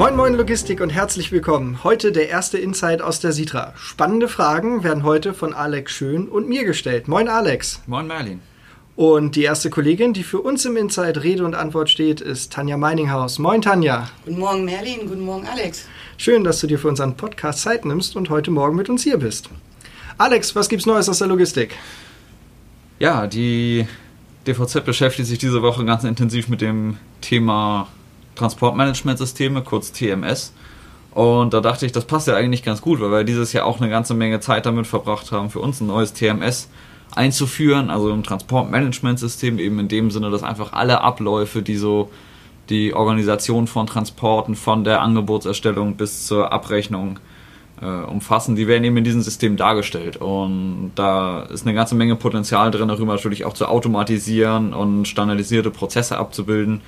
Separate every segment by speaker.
Speaker 1: Moin Moin Logistik und herzlich willkommen. Heute der erste Insight aus der Sitra. Spannende Fragen werden heute von Alex Schön und mir gestellt. Moin Alex.
Speaker 2: Moin Merlin.
Speaker 1: Und die erste Kollegin, die für uns im Insight Rede und Antwort steht, ist Tanja Meininghaus. Moin Tanja.
Speaker 3: Guten Morgen Merlin, guten Morgen Alex.
Speaker 1: Schön, dass du dir für unseren Podcast Zeit nimmst und heute Morgen mit uns hier bist. Alex, was gibt's Neues aus der Logistik?
Speaker 2: Ja, die DVZ beschäftigt sich diese Woche ganz intensiv mit dem Thema Transportmanagementsysteme, kurz TMS. Und da dachte ich, das passt ja eigentlich ganz gut, weil wir dieses Jahr auch eine ganze Menge Zeit damit verbracht haben, für uns ein neues TMS einzuführen, also ein Transportmanagementsystem, eben in dem Sinne, dass einfach alle Abläufe, die so die Organisation von Transporten, von der Angebotserstellung bis zur Abrechnung äh, umfassen, die werden eben in diesem System dargestellt. Und da ist eine ganze Menge Potenzial drin, darüber natürlich auch zu automatisieren und standardisierte Prozesse abzubilden.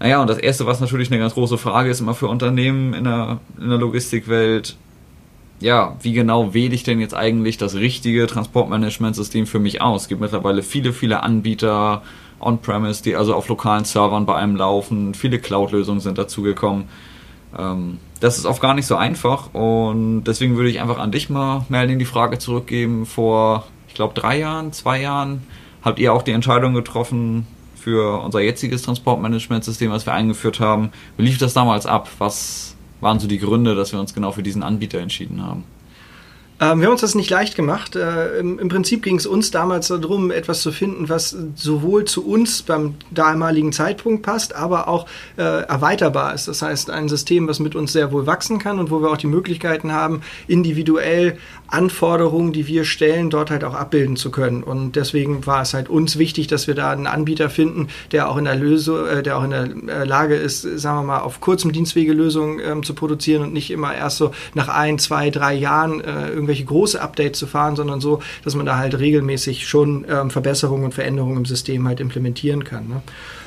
Speaker 2: Naja, und das Erste, was natürlich eine ganz große Frage ist, immer für Unternehmen in der, in der Logistikwelt, ja, wie genau wähle ich denn jetzt eigentlich das richtige Transportmanagementsystem für mich aus? Es gibt mittlerweile viele, viele Anbieter on-premise, die also auf lokalen Servern bei einem laufen. Viele Cloud-Lösungen sind dazugekommen. Ähm, das ist oft gar nicht so einfach und deswegen würde ich einfach an dich mal, Merlin, die Frage zurückgeben. Vor, ich glaube, drei Jahren, zwei Jahren habt ihr auch die Entscheidung getroffen für unser jetziges Transportmanagementsystem, was wir eingeführt haben. Wie lief das damals ab? Was waren so die Gründe, dass wir uns genau für diesen Anbieter entschieden haben?
Speaker 1: Ähm, wir haben uns das nicht leicht gemacht. Äh, im, im, Prinzip ging es uns damals darum, etwas zu finden, was sowohl zu uns beim damaligen Zeitpunkt passt, aber auch äh, erweiterbar ist. Das heißt, ein System, was mit uns sehr wohl wachsen kann und wo wir auch die Möglichkeiten haben, individuell Anforderungen, die wir stellen, dort halt auch abbilden zu können. Und deswegen war es halt uns wichtig, dass wir da einen Anbieter finden, der auch in der Lösung, äh, der auch in der äh, Lage ist, sagen wir mal, auf kurzem Dienstwege Lösungen ähm, zu produzieren und nicht immer erst so nach ein, zwei, drei Jahren äh, irgendwelche große Updates zu fahren, sondern so, dass man da halt regelmäßig schon ähm, Verbesserungen und Veränderungen im System halt implementieren kann. Ne?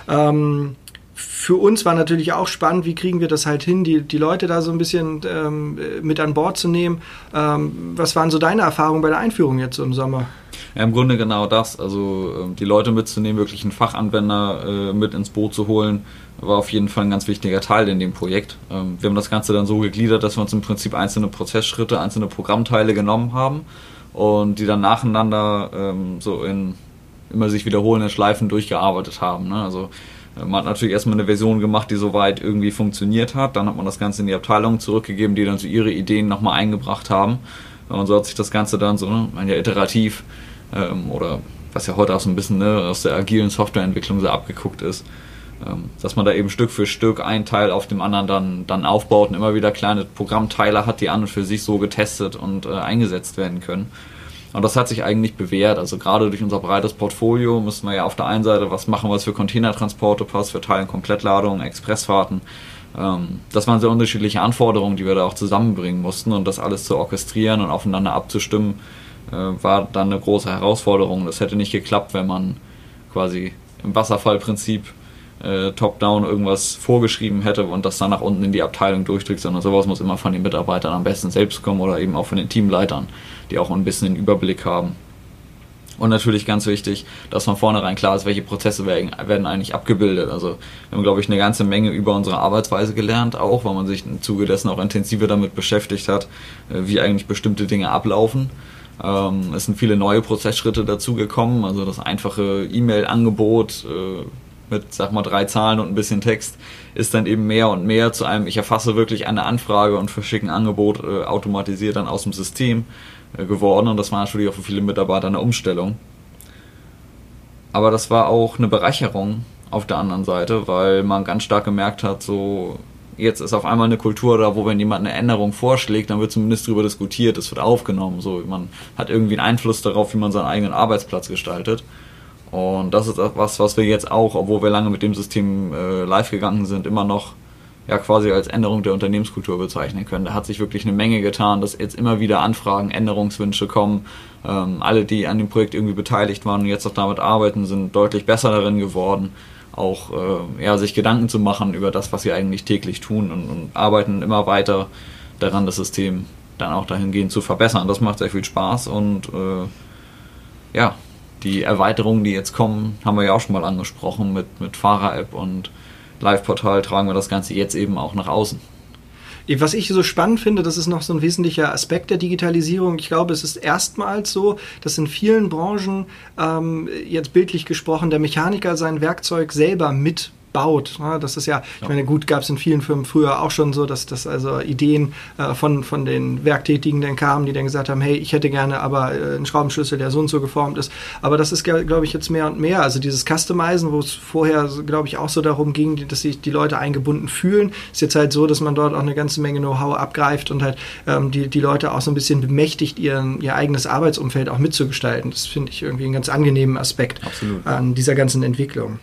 Speaker 1: Ähm, für uns war natürlich auch spannend, wie kriegen wir das halt hin, die, die Leute da so ein bisschen ähm, mit an Bord zu nehmen. Ähm, was waren so deine Erfahrungen bei der Einführung jetzt im Sommer?
Speaker 2: Ja, im Grunde genau das. Also ähm, die Leute mitzunehmen, wirklich einen Fachanwender äh, mit ins Boot zu holen, war auf jeden Fall ein ganz wichtiger Teil in dem Projekt. Ähm, wir haben das Ganze dann so gegliedert, dass wir uns im Prinzip einzelne Prozessschritte, einzelne Programmteile genommen haben und die dann nacheinander ähm, so in immer sich wiederholenden Schleifen durchgearbeitet haben. Ne? Also man hat natürlich erstmal eine Version gemacht, die soweit irgendwie funktioniert hat. Dann hat man das Ganze in die Abteilung zurückgegeben, die dann so ihre Ideen nochmal eingebracht haben. Und so hat sich das Ganze dann so, ne, ja, iterativ ähm, oder was ja heute auch so ein bisschen ne, aus der agilen Softwareentwicklung so abgeguckt ist, ähm, dass man da eben Stück für Stück ein Teil auf dem anderen dann, dann aufbaut und immer wieder kleine Programmteile hat, die an und für sich so getestet und äh, eingesetzt werden können. Und das hat sich eigentlich bewährt. Also gerade durch unser breites Portfolio müssen wir ja auf der einen Seite was machen, was für Containertransporte passt, für Teilen Komplettladungen, Expressfahrten. Ähm, das waren sehr unterschiedliche Anforderungen, die wir da auch zusammenbringen mussten und das alles zu orchestrieren und aufeinander abzustimmen, äh, war dann eine große Herausforderung. Das hätte nicht geklappt, wenn man quasi im Wasserfallprinzip äh, top-down irgendwas vorgeschrieben hätte und das dann nach unten in die Abteilung durchdrückt, sondern sowas muss immer von den Mitarbeitern am besten selbst kommen oder eben auch von den Teamleitern, die auch ein bisschen den Überblick haben. Und natürlich ganz wichtig, dass von vornherein klar ist, welche Prozesse werden eigentlich abgebildet. Also wir haben, glaube ich, eine ganze Menge über unsere Arbeitsweise gelernt, auch weil man sich im Zuge dessen auch intensiver damit beschäftigt hat, äh, wie eigentlich bestimmte Dinge ablaufen. Ähm, es sind viele neue Prozessschritte dazugekommen, also das einfache E-Mail-Angebot, äh, mit, sag mal, drei Zahlen und ein bisschen Text, ist dann eben mehr und mehr zu einem, ich erfasse wirklich eine Anfrage und verschicke ein Angebot äh, automatisiert dann aus dem System äh, geworden. Und das war natürlich auch für viele Mitarbeiter eine Umstellung. Aber das war auch eine Bereicherung auf der anderen Seite, weil man ganz stark gemerkt hat, so jetzt ist auf einmal eine Kultur da, wo wenn jemand eine Änderung vorschlägt, dann wird zumindest darüber diskutiert, es wird aufgenommen. So, man hat irgendwie einen Einfluss darauf, wie man seinen eigenen Arbeitsplatz gestaltet. Und das ist was, was wir jetzt auch, obwohl wir lange mit dem System äh, live gegangen sind, immer noch ja quasi als Änderung der Unternehmenskultur bezeichnen können. Da hat sich wirklich eine Menge getan, dass jetzt immer wieder Anfragen, Änderungswünsche kommen. Ähm, alle, die an dem Projekt irgendwie beteiligt waren und jetzt auch damit arbeiten, sind deutlich besser darin geworden, auch äh, ja, sich Gedanken zu machen über das, was sie eigentlich täglich tun und, und arbeiten immer weiter daran, das System dann auch dahingehend zu verbessern. Das macht sehr viel Spaß und äh, ja, die Erweiterungen, die jetzt kommen, haben wir ja auch schon mal angesprochen mit, mit Fahrer-App und Live-Portal tragen wir das Ganze jetzt eben auch nach außen.
Speaker 1: Was ich so spannend finde, das ist noch so ein wesentlicher Aspekt der Digitalisierung. Ich glaube, es ist erstmals so, dass in vielen Branchen, ähm, jetzt bildlich gesprochen, der Mechaniker sein Werkzeug selber mit baut. Ne? Das ist ja, ich meine, gut, gab es in vielen Firmen früher auch schon so, dass das also Ideen äh, von, von den Werktätigen dann kamen, die dann gesagt haben, hey, ich hätte gerne aber äh, einen Schraubenschlüssel, der so und so geformt ist. Aber das ist, glaube ich, jetzt mehr und mehr. Also dieses Customizen, wo es vorher, glaube ich, auch so darum ging, dass sich die Leute eingebunden fühlen, ist jetzt halt so, dass man dort auch eine ganze Menge Know-how abgreift und halt ähm, die, die Leute auch so ein bisschen bemächtigt, ihren, ihr eigenes Arbeitsumfeld auch mitzugestalten. Das finde ich irgendwie einen ganz angenehmen Aspekt
Speaker 2: Absolut.
Speaker 1: an dieser ganzen Entwicklung.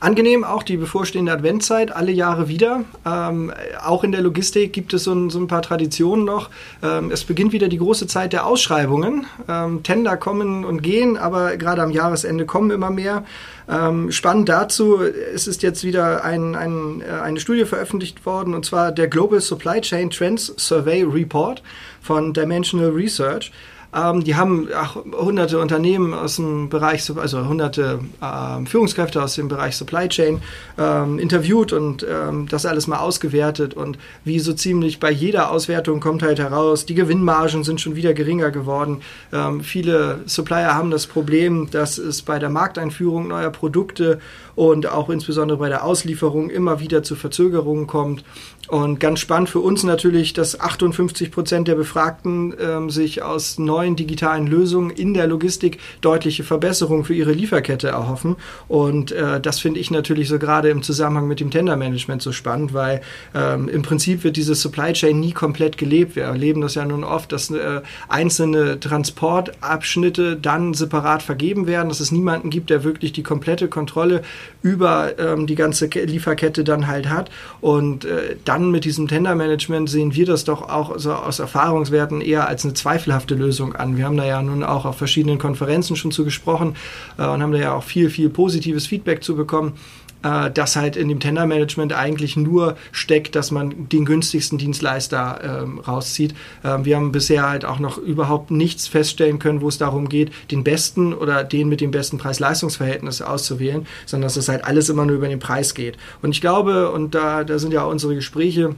Speaker 1: Angenehm auch die bevorstehende Adventzeit, alle Jahre wieder. Ähm, auch in der Logistik gibt es so ein, so ein paar Traditionen noch. Ähm, es beginnt wieder die große Zeit der Ausschreibungen. Ähm, Tender kommen und gehen, aber gerade am Jahresende kommen immer mehr. Ähm, spannend dazu, es ist jetzt wieder ein, ein, äh, eine Studie veröffentlicht worden, und zwar der Global Supply Chain Trends Survey Report von Dimensional Research. Ähm, die haben ach, hunderte Unternehmen aus dem Bereich, also hunderte äh, Führungskräfte aus dem Bereich Supply Chain ähm, interviewt und ähm, das alles mal ausgewertet. Und wie so ziemlich bei jeder Auswertung kommt halt heraus, die Gewinnmargen sind schon wieder geringer geworden. Ähm, viele Supplier haben das Problem, dass es bei der Markteinführung neuer Produkte und auch insbesondere bei der Auslieferung immer wieder zu Verzögerungen kommt. Und ganz spannend für uns natürlich, dass 58 Prozent der Befragten ähm, sich aus neuen digitalen Lösungen in der Logistik deutliche Verbesserungen für ihre Lieferkette erhoffen. Und äh, das finde ich natürlich so gerade im Zusammenhang mit dem Tendermanagement so spannend, weil ähm, im Prinzip wird diese Supply Chain nie komplett gelebt. Wir erleben das ja nun oft, dass äh, einzelne Transportabschnitte dann separat vergeben werden, dass es niemanden gibt, der wirklich die komplette Kontrolle über ähm, die ganze Lieferkette dann halt hat. Und äh, dann mit diesem Tendermanagement sehen wir das doch auch so aus Erfahrungswerten eher als eine zweifelhafte Lösung an. Wir haben da ja nun auch auf verschiedenen Konferenzen schon zu gesprochen äh, und haben da ja auch viel, viel positives Feedback zu bekommen äh, das halt in dem Tendermanagement eigentlich nur steckt, dass man den günstigsten Dienstleister ähm, rauszieht. Ähm, wir haben bisher halt auch noch überhaupt nichts feststellen können, wo es darum geht, den besten oder den mit dem besten Preis-Leistungs-Verhältnis auszuwählen, sondern dass es halt alles immer nur über den Preis geht. Und ich glaube, und da, da sind ja unsere Gespräche,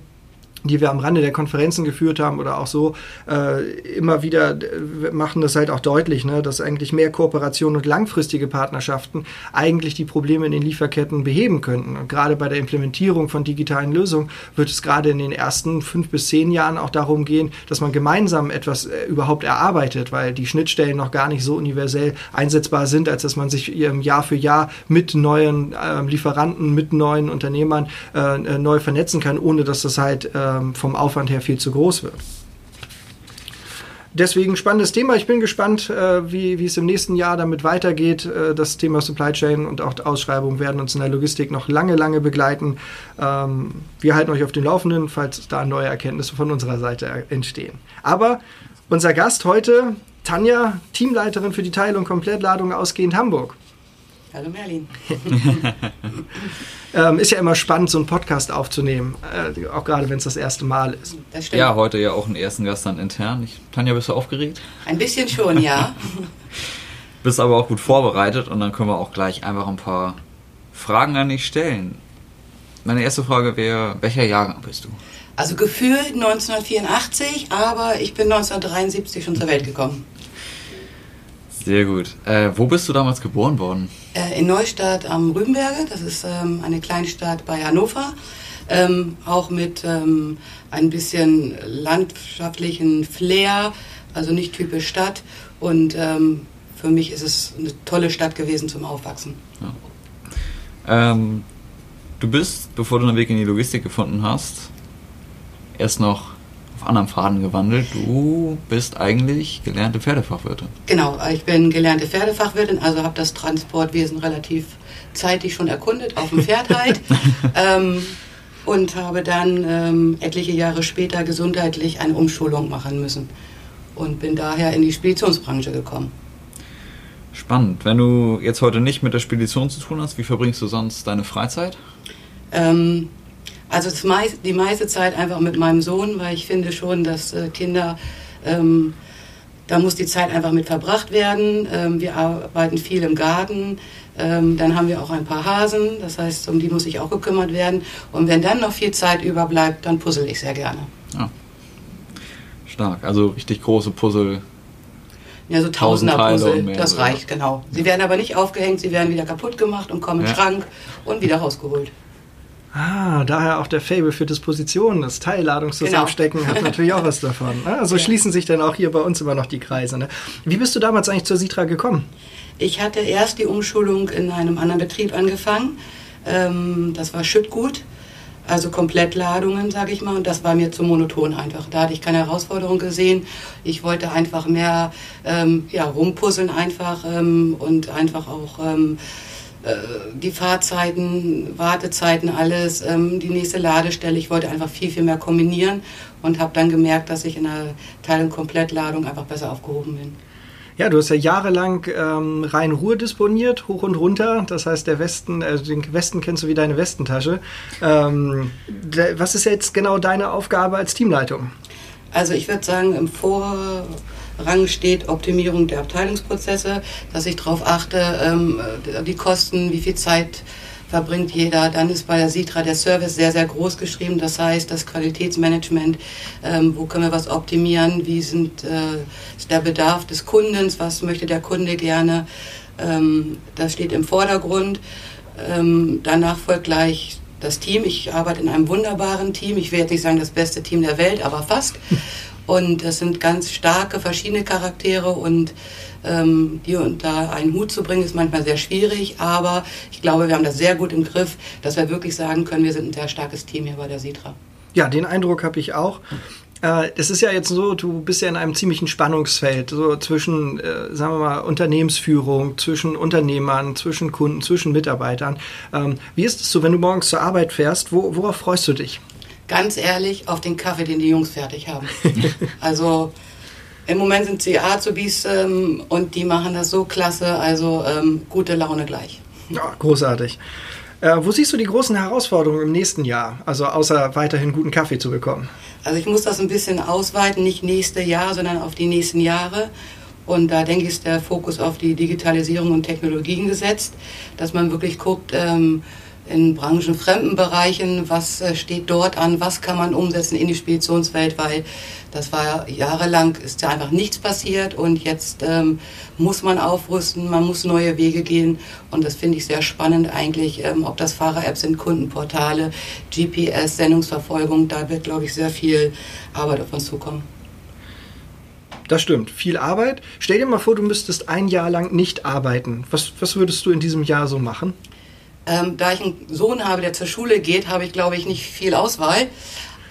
Speaker 1: die wir am Rande der Konferenzen geführt haben oder auch so, äh, immer wieder äh, machen das halt auch deutlich, ne, dass eigentlich mehr Kooperation und langfristige Partnerschaften eigentlich die Probleme in den Lieferketten beheben könnten. Und gerade bei der Implementierung von digitalen Lösungen wird es gerade in den ersten fünf bis zehn Jahren auch darum gehen, dass man gemeinsam etwas äh, überhaupt erarbeitet, weil die Schnittstellen noch gar nicht so universell einsetzbar sind, als dass man sich Jahr für Jahr mit neuen äh, Lieferanten, mit neuen Unternehmern äh, äh, neu vernetzen kann, ohne dass das halt äh, ähm, vom Aufwand her viel zu groß wird. Deswegen spannendes Thema. Ich bin gespannt, äh, wie, wie es im nächsten Jahr damit weitergeht. Äh, das Thema Supply Chain und auch Ausschreibungen werden uns in der Logistik noch lange, lange begleiten. Ähm, wir halten euch auf dem Laufenden, falls da neue Erkenntnisse von unserer Seite entstehen. Aber unser Gast heute, Tanja, Teamleiterin für die Teil- und Komplettladung ausgehend Hamburg.
Speaker 3: Hallo Merlin.
Speaker 1: ähm, ist ja immer spannend, so einen Podcast aufzunehmen, äh, auch gerade wenn es das erste Mal ist.
Speaker 2: Ja, heute ja auch einen ersten Gast dann intern. Ich, Tanja, bist du aufgeregt?
Speaker 3: Ein bisschen schon, ja.
Speaker 2: bist aber auch gut vorbereitet und dann können wir auch gleich einfach ein paar Fragen an dich stellen. Meine erste Frage wäre, welcher Jahrgang bist du?
Speaker 3: Also gefühlt 1984, aber ich bin 1973 schon zur Welt gekommen.
Speaker 2: Sehr gut. Äh, wo bist du damals geboren worden?
Speaker 3: Äh, in Neustadt am Rübenberge, das ist ähm, eine Kleinstadt bei Hannover. Ähm, auch mit ähm, ein bisschen landschaftlichen Flair, also nicht typisch Stadt. Und ähm, für mich ist es eine tolle Stadt gewesen zum Aufwachsen.
Speaker 2: Ja. Ähm, du bist, bevor du einen Weg in die Logistik gefunden hast, erst noch auf anderen Faden gewandelt. Du bist eigentlich gelernte Pferdefachwirtin.
Speaker 3: Genau, ich bin gelernte Pferdefachwirtin, also habe das Transportwesen relativ zeitig schon erkundet, auf dem Pferd halt. ähm, und habe dann ähm, etliche Jahre später gesundheitlich eine Umschulung machen müssen. Und bin daher in die Speditionsbranche gekommen.
Speaker 2: Spannend. Wenn du jetzt heute nicht mit der Spedition zu tun hast, wie verbringst du sonst deine Freizeit?
Speaker 3: Ähm, also meist, die meiste Zeit einfach mit meinem Sohn, weil ich finde schon, dass äh, Kinder ähm, da muss die Zeit einfach mit verbracht werden. Ähm, wir arbeiten viel im Garten. Ähm, dann haben wir auch ein paar Hasen, das heißt, um die muss ich auch gekümmert werden. Und wenn dann noch viel Zeit überbleibt, dann puzzle ich sehr gerne. Ja.
Speaker 2: Stark, also richtig große Puzzle.
Speaker 3: Ja, so Tausender-Puzzle, das reicht, genau. Sie werden aber nicht aufgehängt, sie werden wieder kaputt gemacht und kommen ja. den Schrank und wieder rausgeholt.
Speaker 1: Ah, daher auch der Fable für Dispositionen, das Teilladung zusammenstecken genau. hat natürlich auch was davon. Also ja. schließen sich dann auch hier bei uns immer noch die Kreise. Ne? Wie bist du damals eigentlich zur Sitra gekommen?
Speaker 3: Ich hatte erst die Umschulung in einem anderen Betrieb angefangen. Ähm, das war Schüttgut, also Komplettladungen, sage ich mal. Und das war mir zu monoton einfach. Da hatte ich keine Herausforderung gesehen. Ich wollte einfach mehr ähm, ja, rumpuzzeln einfach ähm, und einfach auch die Fahrzeiten, Wartezeiten, alles, ähm, die nächste Ladestelle. Ich wollte einfach viel, viel mehr kombinieren und habe dann gemerkt, dass ich in der Teil- und Komplettladung einfach besser aufgehoben bin.
Speaker 1: Ja, du hast ja jahrelang ähm, Rhein-Ruhr disponiert, hoch und runter. Das heißt, der Westen, also den Westen kennst du wie deine Westentasche. Ähm, was ist jetzt genau deine Aufgabe als Teamleitung?
Speaker 3: Also ich würde sagen, im Vor Rang steht Optimierung der Abteilungsprozesse, dass ich darauf achte, ähm, die Kosten, wie viel Zeit verbringt jeder. Dann ist bei der Sitra der Service sehr, sehr groß geschrieben. Das heißt, das Qualitätsmanagement, ähm, wo können wir was optimieren, wie sind, äh, ist der Bedarf des Kundens, was möchte der Kunde gerne. Ähm, das steht im Vordergrund. Ähm, danach folgt gleich das Team. Ich arbeite in einem wunderbaren Team. Ich werde nicht sagen das beste Team der Welt, aber fast. Und es sind ganz starke, verschiedene Charaktere und ähm, die unter einen Hut zu bringen, ist manchmal sehr schwierig. Aber ich glaube, wir haben das sehr gut im Griff, dass wir wirklich sagen können, wir sind ein sehr starkes Team hier bei der Sitra.
Speaker 1: Ja, den Eindruck habe ich auch. Äh, es ist ja jetzt so, du bist ja in einem ziemlichen Spannungsfeld, so zwischen, äh, sagen wir mal, Unternehmensführung, zwischen Unternehmern, zwischen Kunden, zwischen Mitarbeitern. Ähm, wie ist es so, wenn du morgens zur Arbeit fährst? Wo, worauf freust du dich?
Speaker 3: Ganz ehrlich auf den Kaffee, den die Jungs fertig haben. also im Moment sind sie Azubis ähm, und die machen das so klasse, also ähm, gute Laune gleich.
Speaker 1: Ja, großartig. Äh, wo siehst du die großen Herausforderungen im nächsten Jahr, also außer weiterhin guten Kaffee zu bekommen?
Speaker 3: Also ich muss das ein bisschen ausweiten, nicht nächste Jahr, sondern auf die nächsten Jahre. Und da denke ich, ist der Fokus auf die Digitalisierung und Technologien gesetzt, dass man wirklich guckt, ähm, in branchenfremden Bereichen, was äh, steht dort an, was kann man umsetzen in die Speditionswelt, weil das war jahrelang, ist ja einfach nichts passiert und jetzt ähm, muss man aufrüsten, man muss neue Wege gehen und das finde ich sehr spannend eigentlich, ähm, ob das Fahrer-Apps sind, Kundenportale, GPS, Sendungsverfolgung, da wird, glaube ich, sehr viel Arbeit auf uns zukommen.
Speaker 1: Das stimmt, viel Arbeit. Stell dir mal vor, du müsstest ein Jahr lang nicht arbeiten. Was, was würdest du in diesem Jahr so machen?
Speaker 3: Ähm, da ich einen Sohn habe, der zur Schule geht, habe ich, glaube ich, nicht viel Auswahl.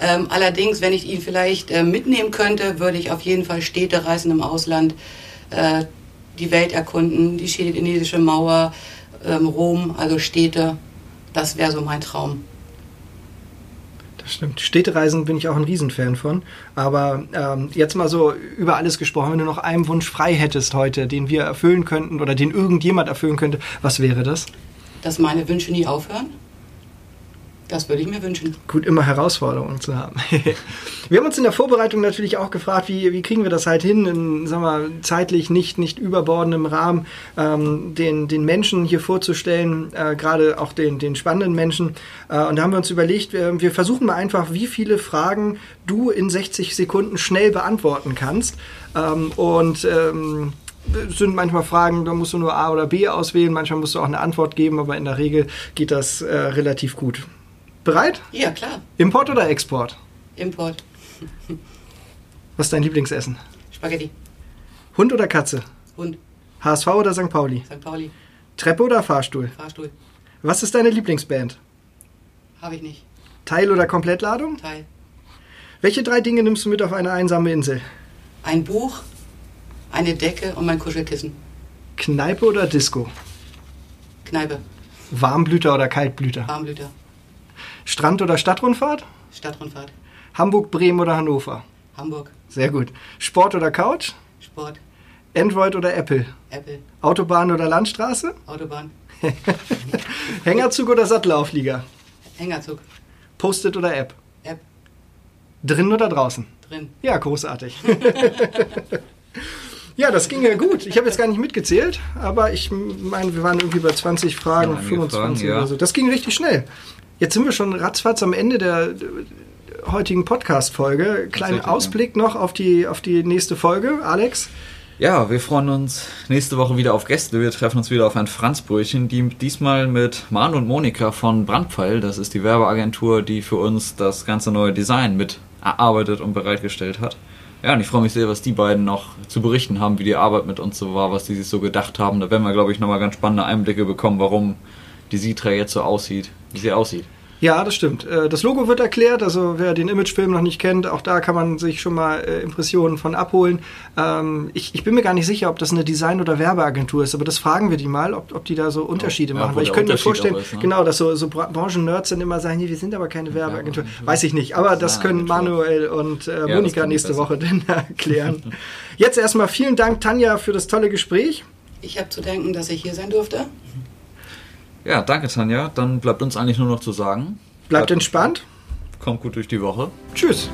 Speaker 3: Ähm, allerdings, wenn ich ihn vielleicht äh, mitnehmen könnte, würde ich auf jeden Fall Städte reisen im Ausland, äh, die Welt erkunden, die chinesische Mauer, ähm, Rom, also Städte. Das wäre so mein Traum.
Speaker 1: Das stimmt. Städtereisen bin ich auch ein Riesenfan von. Aber ähm, jetzt mal so über alles gesprochen, wenn du noch einen Wunsch frei hättest heute, den wir erfüllen könnten oder den irgendjemand erfüllen könnte, was wäre das?
Speaker 3: Dass meine Wünsche nie aufhören. Das würde ich mir wünschen.
Speaker 1: Gut, immer Herausforderungen zu haben. wir haben uns in der Vorbereitung natürlich auch gefragt, wie, wie kriegen wir das halt hin, in sagen wir, zeitlich nicht, nicht überbordendem Rahmen, ähm, den, den Menschen hier vorzustellen, äh, gerade auch den, den spannenden Menschen. Äh, und da haben wir uns überlegt, wir, wir versuchen mal einfach, wie viele Fragen du in 60 Sekunden schnell beantworten kannst. Ähm, und ähm, sind manchmal Fragen, da musst du nur A oder B auswählen, manchmal musst du auch eine Antwort geben, aber in der Regel geht das äh, relativ gut. Bereit?
Speaker 3: Ja, klar.
Speaker 1: Import oder Export?
Speaker 3: Import.
Speaker 1: Was ist dein Lieblingsessen?
Speaker 3: Spaghetti.
Speaker 1: Hund oder Katze?
Speaker 3: Hund.
Speaker 1: HSV oder St. Pauli?
Speaker 3: St. Pauli.
Speaker 1: Treppe oder Fahrstuhl?
Speaker 3: Fahrstuhl.
Speaker 1: Was ist deine Lieblingsband?
Speaker 3: Habe ich nicht.
Speaker 1: Teil- oder Komplettladung?
Speaker 3: Teil.
Speaker 1: Welche drei Dinge nimmst du mit auf eine einsame Insel?
Speaker 3: Ein Buch, eine Decke und mein Kuschelkissen.
Speaker 1: Kneipe oder Disco?
Speaker 3: Kneipe.
Speaker 1: Warmblüter oder Kaltblüter?
Speaker 3: Warmblüter.
Speaker 1: Strand- oder Stadtrundfahrt?
Speaker 3: Stadtrundfahrt.
Speaker 1: Hamburg, Bremen oder Hannover?
Speaker 3: Hamburg.
Speaker 1: Sehr gut. Sport oder Couch?
Speaker 3: Sport.
Speaker 1: Android oder Apple?
Speaker 3: Apple.
Speaker 1: Autobahn oder Landstraße?
Speaker 3: Autobahn.
Speaker 1: Hängerzug oder Sattelauflieger?
Speaker 3: Hängerzug.
Speaker 1: Post-it oder App?
Speaker 3: App.
Speaker 1: Drin oder draußen?
Speaker 3: Drin.
Speaker 1: Ja, großartig. Ja, das ging ja gut. Ich habe jetzt gar nicht mitgezählt, aber ich meine, wir waren irgendwie bei 20 Fragen,
Speaker 2: Ja,
Speaker 1: 25
Speaker 2: Fragen, ja.
Speaker 1: oder so. Das ging richtig schnell. Jetzt sind wir schon ratzfatz am Ende der heutigen Podcast-Folge. Kleinen
Speaker 2: Tatsächlich, ja.
Speaker 1: Ausblick noch auf die, auf die nächste Folge. Alex?
Speaker 2: Ja, wir freuen uns nächste Woche wieder auf Gäste. Wir treffen uns wieder auf ein Franzbrötchen, die diesmal mit Manu und Monika von Brandpfeil. Das ist die Werbeagentur, die für uns das ganze neue Design mit erarbeitet und bereitgestellt hat. Ja, und ich freue mich sehr, was die beiden noch zu berichten haben, wie die Arbeit mit uns so war, was die sich so gedacht haben. Da werden wir, glaube ich, nochmal ganz spannende Einblicke bekommen, warum die Sitra jetzt so aussieht, wie sie aussieht.
Speaker 1: Ja, das stimmt. Äh, Das Logo wird erklärt, also wer den Imagefilm noch nicht kennt, auch da kann man sich schon mal äh, Impressionen von abholen. Ähm, Ich, ich bin mir gar nicht sicher, ob das eine Design- oder Werbeagentur ist, aber das fragen wir die mal, ob, ob die da so Unterschiede
Speaker 2: ja,
Speaker 1: machen. Weil ich könnte mir vorstellen,
Speaker 2: ist, ne?
Speaker 1: genau, dass so, so Bra- Branchen-Nerds dann immer sagen, nee, wir sind aber keine Werbeagentur. Weiß ich nicht, aber das können. Manuel und äh,
Speaker 2: das
Speaker 1: Monika nächste
Speaker 2: besser.
Speaker 1: Woche dann erklären. Jetzt erstmal vielen Dank, Tanja, für das tolle Gespräch.
Speaker 3: Ich habe zu danken, dass ich hier sein durfte.
Speaker 2: Ja, danke Tanja. Dann bleibt uns eigentlich nur noch zu sagen,
Speaker 1: Bleibt entspannt.
Speaker 2: kommt gut durch die Woche.
Speaker 1: Tschüss.